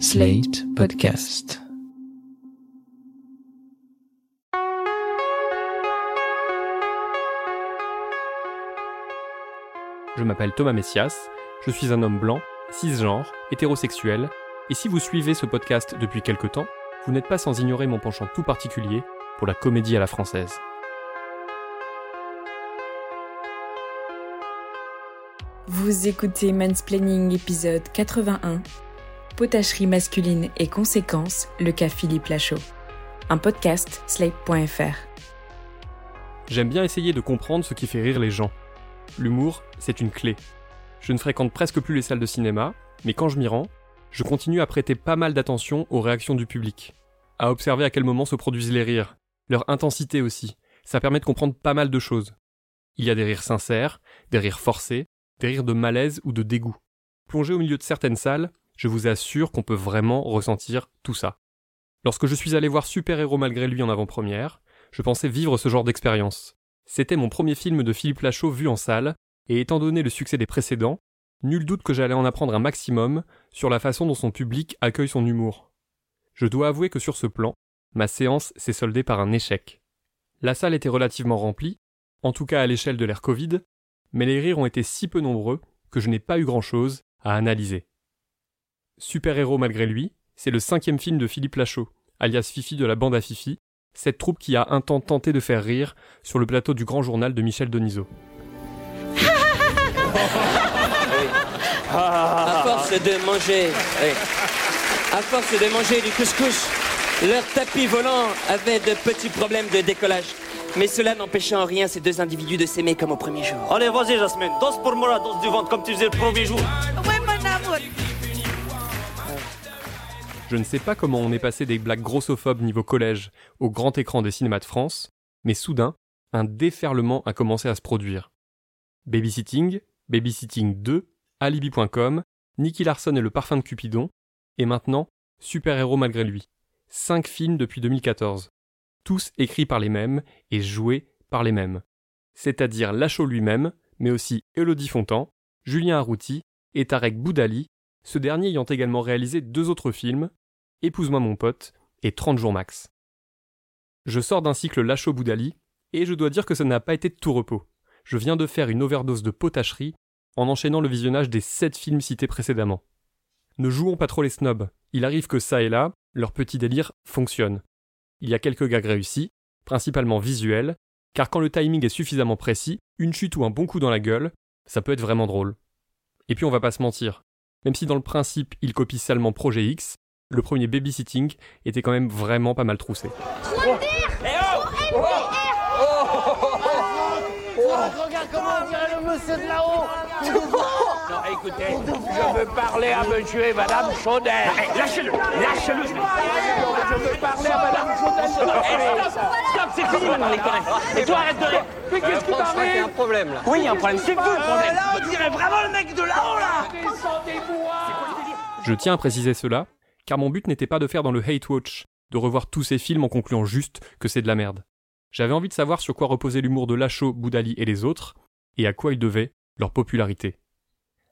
Slate Podcast. Je m'appelle Thomas Messias, je suis un homme blanc, cisgenre, hétérosexuel, et si vous suivez ce podcast depuis quelque temps, vous n'êtes pas sans ignorer mon penchant tout particulier pour la comédie à la française. Vous écoutez Mansplaining épisode 81, Potacherie masculine et conséquences, le cas Philippe Lachaud. Un podcast slate.fr. J'aime bien essayer de comprendre ce qui fait rire les gens. L'humour, c'est une clé. Je ne fréquente presque plus les salles de cinéma, mais quand je m'y rends, je continue à prêter pas mal d'attention aux réactions du public, à observer à quel moment se produisent les rires, leur intensité aussi. Ça permet de comprendre pas mal de choses. Il y a des rires sincères, des rires forcés, des rires de malaise ou de dégoût. Plongé au milieu de certaines salles, je vous assure qu'on peut vraiment ressentir tout ça. Lorsque je suis allé voir Super Héros malgré lui en avant-première, je pensais vivre ce genre d'expérience. C'était mon premier film de Philippe Lachaud vu en salle, et étant donné le succès des précédents, nul doute que j'allais en apprendre un maximum sur la façon dont son public accueille son humour. Je dois avouer que sur ce plan, ma séance s'est soldée par un échec. La salle était relativement remplie, en tout cas à l'échelle de l'ère Covid, mais les rires ont été si peu nombreux que je n'ai pas eu grand-chose à analyser. Super-héros malgré lui, c'est le cinquième film de Philippe Lachaud, alias Fifi de la bande à Fifi, cette troupe qui a un temps tenté de faire rire sur le plateau du grand journal de Michel Denisot. À force de manger, oui. à force de manger du couscous, leur tapis volant avait de petits problèmes de décollage. Mais cela n'empêchait en rien ces deux individus de s'aimer comme au premier jour. Allez, vas-y, Jasmine, danse pour moi la danse du ventre comme tu faisais le premier jour. Je ne sais pas comment on est passé des blagues grossophobes niveau collège au grand écran des cinémas de France, mais soudain, un déferlement a commencé à se produire. Babysitting, Babysitting 2, Alibi.com, Nicky Larson et le parfum de Cupidon, et maintenant, Super Héros malgré lui. Cinq films depuis 2014. Tous écrits par les mêmes et joués par les mêmes. C'est-à-dire Lachaud lui-même, mais aussi Elodie Fontan, Julien Arrouti et Tarek Boudali, ce dernier ayant également réalisé deux autres films, Épouse-moi mon pote et 30 jours max. Je sors d'un cycle Lachaud Boudali, et je dois dire que ça n'a pas été de tout repos. Je viens de faire une overdose de potacherie en enchaînant le visionnage des sept films cités précédemment. Ne jouons pas trop les snobs, il arrive que ça et là, leur petit délire fonctionne. Il y a quelques gags réussis, principalement visuels, car quand le timing est suffisamment précis, une chute ou un bon coup dans la gueule, ça peut être vraiment drôle. Et puis on va pas se mentir, même si dans le principe il copie salement Projet X, le premier babysitting était quand même vraiment pas mal troussé. Regarde comment on le monsieur de là-haut Non, écoutez, je veux parler à monsieur et madame Chaudet Lâchez-le Lâchez-le Je veux parler à madame Chaudet Stop, c'est fini Et toi, arrête de Mais qu'est-ce qui t'arrive un problème là. Oui, il y a un problème, c'est vous le problème Là, on dirait vraiment le mec de là-haut, là Je tiens à préciser cela, car mon but n'était pas de faire dans le hate watch, de revoir tous ces films en concluant juste que c'est de la merde. J'avais envie de savoir sur quoi reposait l'humour de Lachaud, Boudali et les autres, et à quoi ils devaient leur popularité.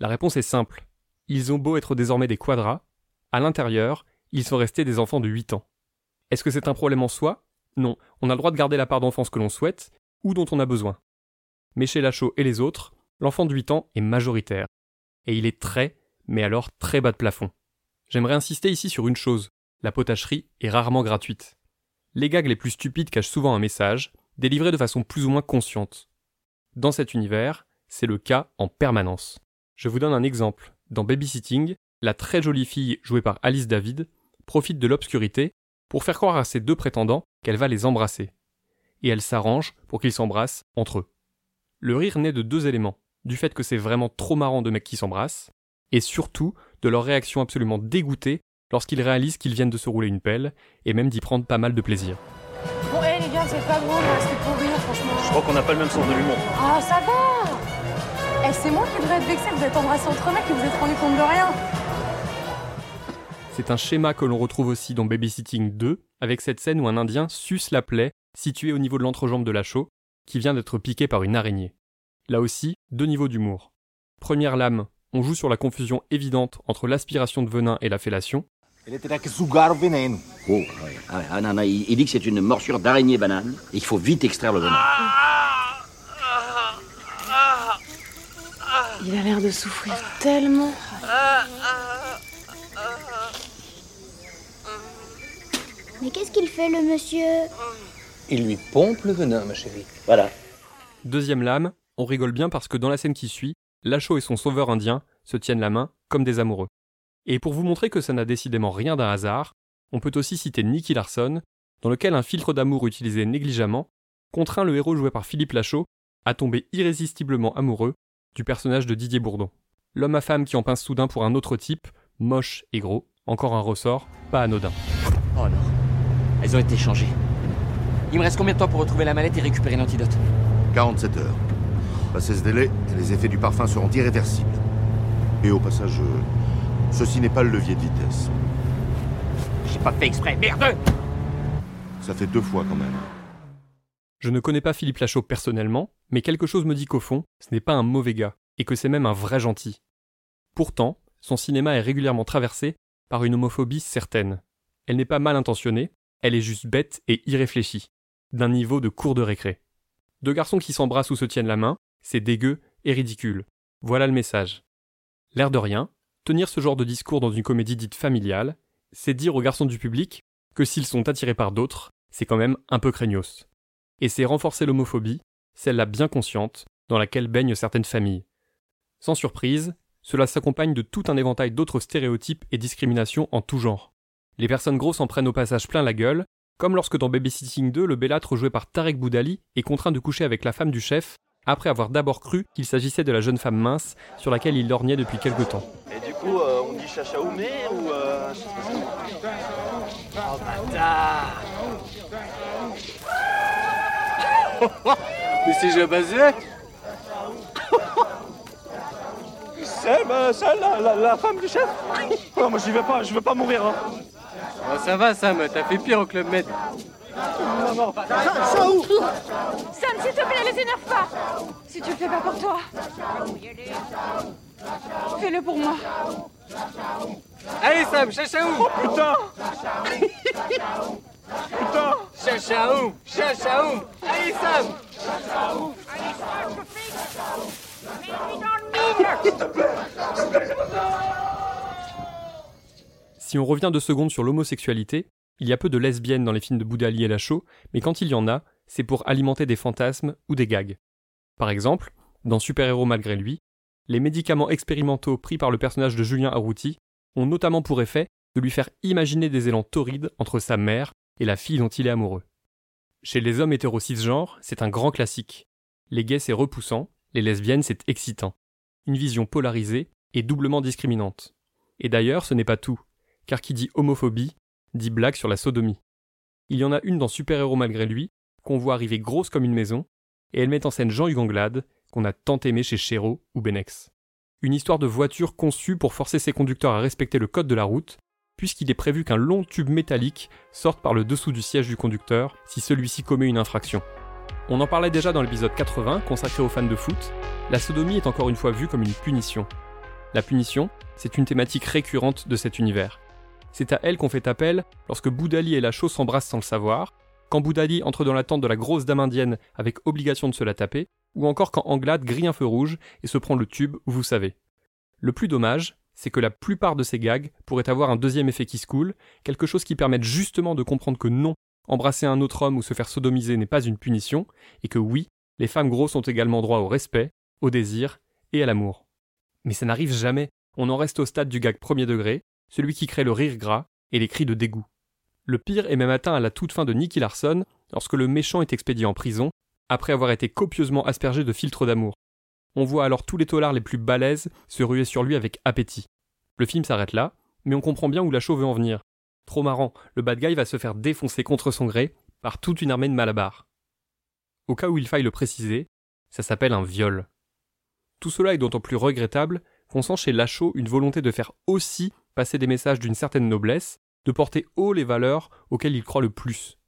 La réponse est simple. Ils ont beau être désormais des quadras, à l'intérieur, ils sont restés des enfants de 8 ans. Est-ce que c'est un problème en soi? Non, on a le droit de garder la part d'enfance que l'on souhaite, ou dont on a besoin. Mais chez Lachaud et les autres, l'enfant de 8 ans est majoritaire. Et il est très, mais alors très bas de plafond. J'aimerais insister ici sur une chose, la potacherie est rarement gratuite. Les gags les plus stupides cachent souvent un message, délivré de façon plus ou moins consciente. Dans cet univers, c'est le cas en permanence. Je vous donne un exemple. Dans Babysitting, la très jolie fille jouée par Alice David profite de l'obscurité pour faire croire à ses deux prétendants qu'elle va les embrasser. Et elle s'arrange pour qu'ils s'embrassent entre eux. Le rire naît de deux éléments, du fait que c'est vraiment trop marrant de mecs qui s'embrassent, et surtout de leur réaction absolument dégoûtée lorsqu'ils réalisent qu'ils viennent de se rouler une pelle, et même d'y prendre pas mal de plaisir. Bon, hé les gars, c'est pas drôle, là, c'était pour rire, franchement. Je crois qu'on n'a pas le même sens de l'humour. Ah, ça va Eh, c'est moi qui devrais être vexé, vous êtes embrassés entre mecs et vous êtes rendu compte de rien. C'est un schéma que l'on retrouve aussi dans Babysitting 2, avec cette scène où un Indien suce la plaie située au niveau de l'entrejambe de Lachaud, qui vient d'être piquée par une araignée. Là aussi, deux niveaux d'humour. Première lame, on joue sur la confusion évidente entre l'aspiration de venin et la fellation. Oh. Ah. Ah, non, non, il, il dit que c'est une morsure d'araignée banane et qu'il faut vite extraire le venin. Il a l'air de souffrir tellement. Mais qu'est-ce qu'il fait, le monsieur? Il lui pompe le venin, ma chérie. Voilà. Deuxième lame, on rigole bien parce que dans la scène qui suit, Lachaud et son sauveur indien se tiennent la main comme des amoureux. Et pour vous montrer que ça n'a décidément rien d'un hasard, on peut aussi citer Nicky Larson, dans lequel un filtre d'amour utilisé négligemment contraint le héros joué par Philippe Lachaud à tomber irrésistiblement amoureux du personnage de Didier Bourdon. L'homme à femme qui en pince soudain pour un autre type, moche et gros, encore un ressort, pas anodin. Oh non. Elles ont été changées. Il me reste combien de temps pour retrouver la mallette et récupérer l'antidote? 47 heures. Passé ce délai, les effets du parfum seront irréversibles. Et au passage, euh, ceci n'est pas le levier de vitesse. J'ai pas fait exprès, merde Ça fait deux fois quand même. Je ne connais pas Philippe Lachaud personnellement, mais quelque chose me dit qu'au fond, ce n'est pas un mauvais gars, et que c'est même un vrai gentil. Pourtant, son cinéma est régulièrement traversé par une homophobie certaine. Elle n'est pas mal intentionnée, elle est juste bête et irréfléchie, d'un niveau de cours de récré. Deux garçons qui s'embrassent ou se tiennent la main, c'est dégueu et ridicule. Voilà le message. L'air de rien, tenir ce genre de discours dans une comédie dite familiale, c'est dire aux garçons du public que s'ils sont attirés par d'autres, c'est quand même un peu craignos. Et c'est renforcer l'homophobie, celle-là bien consciente, dans laquelle baignent certaines familles. Sans surprise, cela s'accompagne de tout un éventail d'autres stéréotypes et discriminations en tout genre. Les personnes grosses en prennent au passage plein la gueule, comme lorsque dans Babysitting 2, le bellâtre joué par Tarek Boudali est contraint de coucher avec la femme du chef, après avoir d'abord cru qu'il s'agissait de la jeune femme mince sur laquelle il lorgnait depuis quelque temps. Et du coup, euh, on dit chachaoumé ou. Euh... Oh bâtard Mais c'est Jabazek C'est euh, celle, la, la, la femme du chef Non, moi j'y vais pas, je veux pas mourir. Hein. Oh, ça va, Sam, t'as fait pire au Club Med. Sam, s'il te plaît, les énerve pas. Si tu le fais pas pour toi, fais-le pour moi. Allez, Sam, chachaou Oh putain. Putain. Chachaou Chachaou Allez, Sam. Si on revient deux secondes sur l'homosexualité, il y a peu de lesbiennes dans les films de Boudali et Lachaud, mais quand il y en a, c'est pour alimenter des fantasmes ou des gags. Par exemple, dans Super-héros malgré lui, les médicaments expérimentaux pris par le personnage de Julien Arrouti ont notamment pour effet de lui faire imaginer des élans torrides entre sa mère et la fille dont il est amoureux. Chez les hommes hétéro cisgenres, c'est un grand classique. Les gays c'est repoussant, les lesbiennes c'est excitant. Une vision polarisée et doublement discriminante. Et d'ailleurs, ce n'est pas tout, car qui dit homophobie dit blague sur la sodomie. Il y en a une dans Super-héros malgré lui, qu'on voit arriver grosse comme une maison, et elle met en scène Jean-Hugues Anglade, qu'on a tant aimé chez Chéreau ou Benex. Une histoire de voiture conçue pour forcer ses conducteurs à respecter le code de la route, puisqu'il est prévu qu'un long tube métallique sorte par le dessous du siège du conducteur si celui-ci commet une infraction. On en parlait déjà dans l'épisode 80 consacré aux fans de foot, la sodomie est encore une fois vue comme une punition. La punition, c'est une thématique récurrente de cet univers. C'est à elle qu'on fait appel lorsque Boudali et Lachaud s'embrassent sans le savoir, quand Boudali entre dans la tente de la grosse dame indienne avec obligation de se la taper, ou encore quand Anglade grille un feu rouge et se prend le tube, vous savez. Le plus dommage, c'est que la plupart de ces gags pourraient avoir un deuxième effet qui se coule, quelque chose qui permette justement de comprendre que non, embrasser un autre homme ou se faire sodomiser n'est pas une punition, et que oui, les femmes grosses ont également droit au respect, au désir et à l'amour. Mais ça n'arrive jamais, on en reste au stade du gag premier degré, celui qui crée le rire gras et les cris de dégoût. Le pire est même atteint à la toute fin de Nicky Larson, lorsque le méchant est expédié en prison, après avoir été copieusement aspergé de filtres d'amour. On voit alors tous les taulards les plus balèzes se ruer sur lui avec appétit. Le film s'arrête là, mais on comprend bien où la veut en venir. Trop marrant, le bad guy va se faire défoncer contre son gré par toute une armée de malabars. Au cas où il faille le préciser, ça s'appelle un viol. Tout cela est d'autant plus regrettable qu'on sent chez Lachaud une volonté de faire aussi passer des messages d'une certaine noblesse, de porter haut les valeurs auxquelles il croit le plus.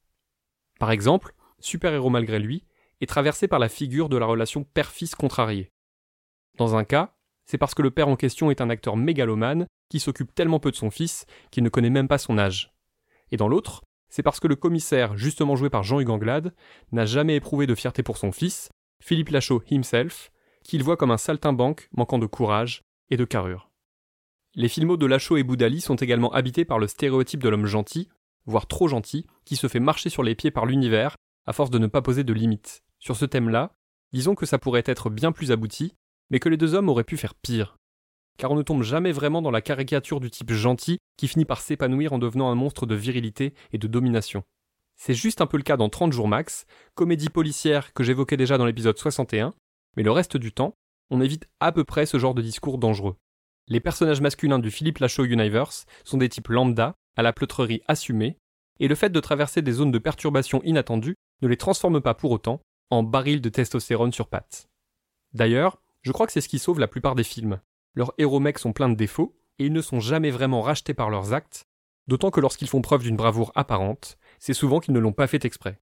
Par exemple, Super-héros malgré lui est traversé par la figure de la relation père-fils contrariée. Dans un cas, c'est parce que le père en question est un acteur mégalomane qui s'occupe tellement peu de son fils qu'il ne connaît même pas son âge. Et dans l'autre, c'est parce que le commissaire, justement joué par Jean-Hugues Anglade, n'a jamais éprouvé de fierté pour son fils, Philippe Lachaud himself, qu'il voit comme un saltimbanque manquant de courage et de carrure. Les filmos de Lachaud et Boudali sont également habités par le stéréotype de l'homme gentil, voire trop gentil, qui se fait marcher sur les pieds par l'univers à force de ne pas poser de limites. Sur ce thème-là, disons que ça pourrait être bien plus abouti, mais que les deux hommes auraient pu faire pire. Car on ne tombe jamais vraiment dans la caricature du type gentil qui finit par s'épanouir en devenant un monstre de virilité et de domination. C'est juste un peu le cas dans 30 jours max, comédie policière que j'évoquais déjà dans l'épisode 61, mais le reste du temps, on évite à peu près ce genre de discours dangereux. Les personnages masculins du Philippe Lachaud Universe sont des types lambda, à la pleutrerie assumée, et le fait de traverser des zones de perturbation inattendues ne les transforme pas pour autant en barils de testostérone sur pattes. D'ailleurs, je crois que c'est ce qui sauve la plupart des films. Leurs héros mecs sont pleins de défauts, et ils ne sont jamais vraiment rachetés par leurs actes, d'autant que lorsqu'ils font preuve d'une bravoure apparente, c'est souvent qu'ils ne l'ont pas fait exprès.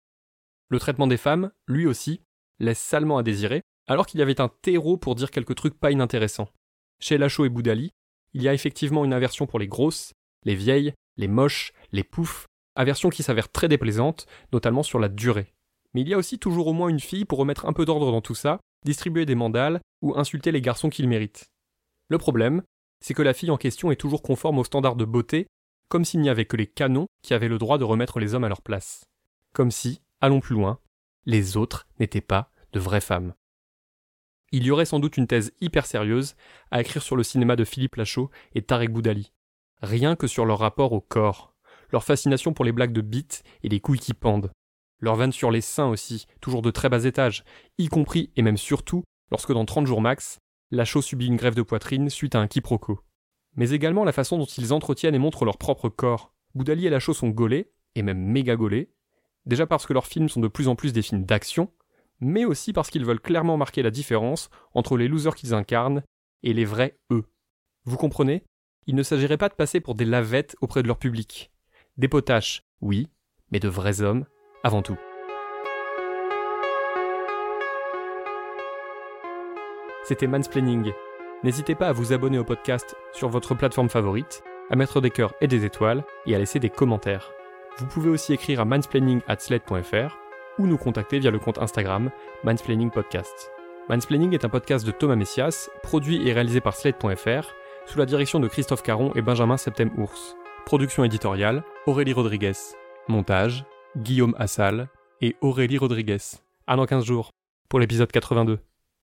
Le traitement des femmes, lui aussi, laisse salement à désirer, alors qu'il y avait un terreau pour dire quelques trucs pas inintéressants. Chez Lachaud et Boudali, il y a effectivement une aversion pour les grosses, les vieilles, les moches, les poufs, aversion qui s'avère très déplaisante, notamment sur la durée. Mais il y a aussi toujours au moins une fille pour remettre un peu d'ordre dans tout ça, distribuer des mandales ou insulter les garçons qu'ils méritent. Le problème, c'est que la fille en question est toujours conforme aux standards de beauté, comme s'il n'y avait que les canons qui avaient le droit de remettre les hommes à leur place. Comme si, allons plus loin, les autres n'étaient pas de vraies femmes. Il y aurait sans doute une thèse hyper sérieuse à écrire sur le cinéma de Philippe Lachaud et Tarek Boudali. Rien que sur leur rapport au corps, leur fascination pour les blagues de bites et les couilles qui pendent, leur vanne sur les seins aussi, toujours de très bas étage, y compris et même surtout lorsque dans 30 jours max, Lachaud subit une grève de poitrine suite à un quiproquo. Mais également la façon dont ils entretiennent et montrent leur propre corps. Boudali et Lachaud sont gaulés, et même méga gaulés, déjà parce que leurs films sont de plus en plus des films d'action, mais aussi parce qu'ils veulent clairement marquer la différence entre les losers qu'ils incarnent et les vrais eux. Vous comprenez? Il ne s'agirait pas de passer pour des lavettes auprès de leur public. Des potaches, oui, mais de vrais hommes avant tout. C'était Mansplaining. N'hésitez pas à vous abonner au podcast sur votre plateforme favorite, à mettre des cœurs et des étoiles et à laisser des commentaires. Vous pouvez aussi écrire à mansplaining@sled.fr ou nous contacter via le compte Instagram Mansplaining Podcast. Mansplaining est un podcast de Thomas Messias, produit et réalisé par Sled.fr, sous la direction de Christophe Caron et Benjamin Septem-Ours. Production éditoriale, Aurélie Rodriguez. Montage, Guillaume Assal et Aurélie Rodriguez. À dans 15 jours, pour l'épisode 82.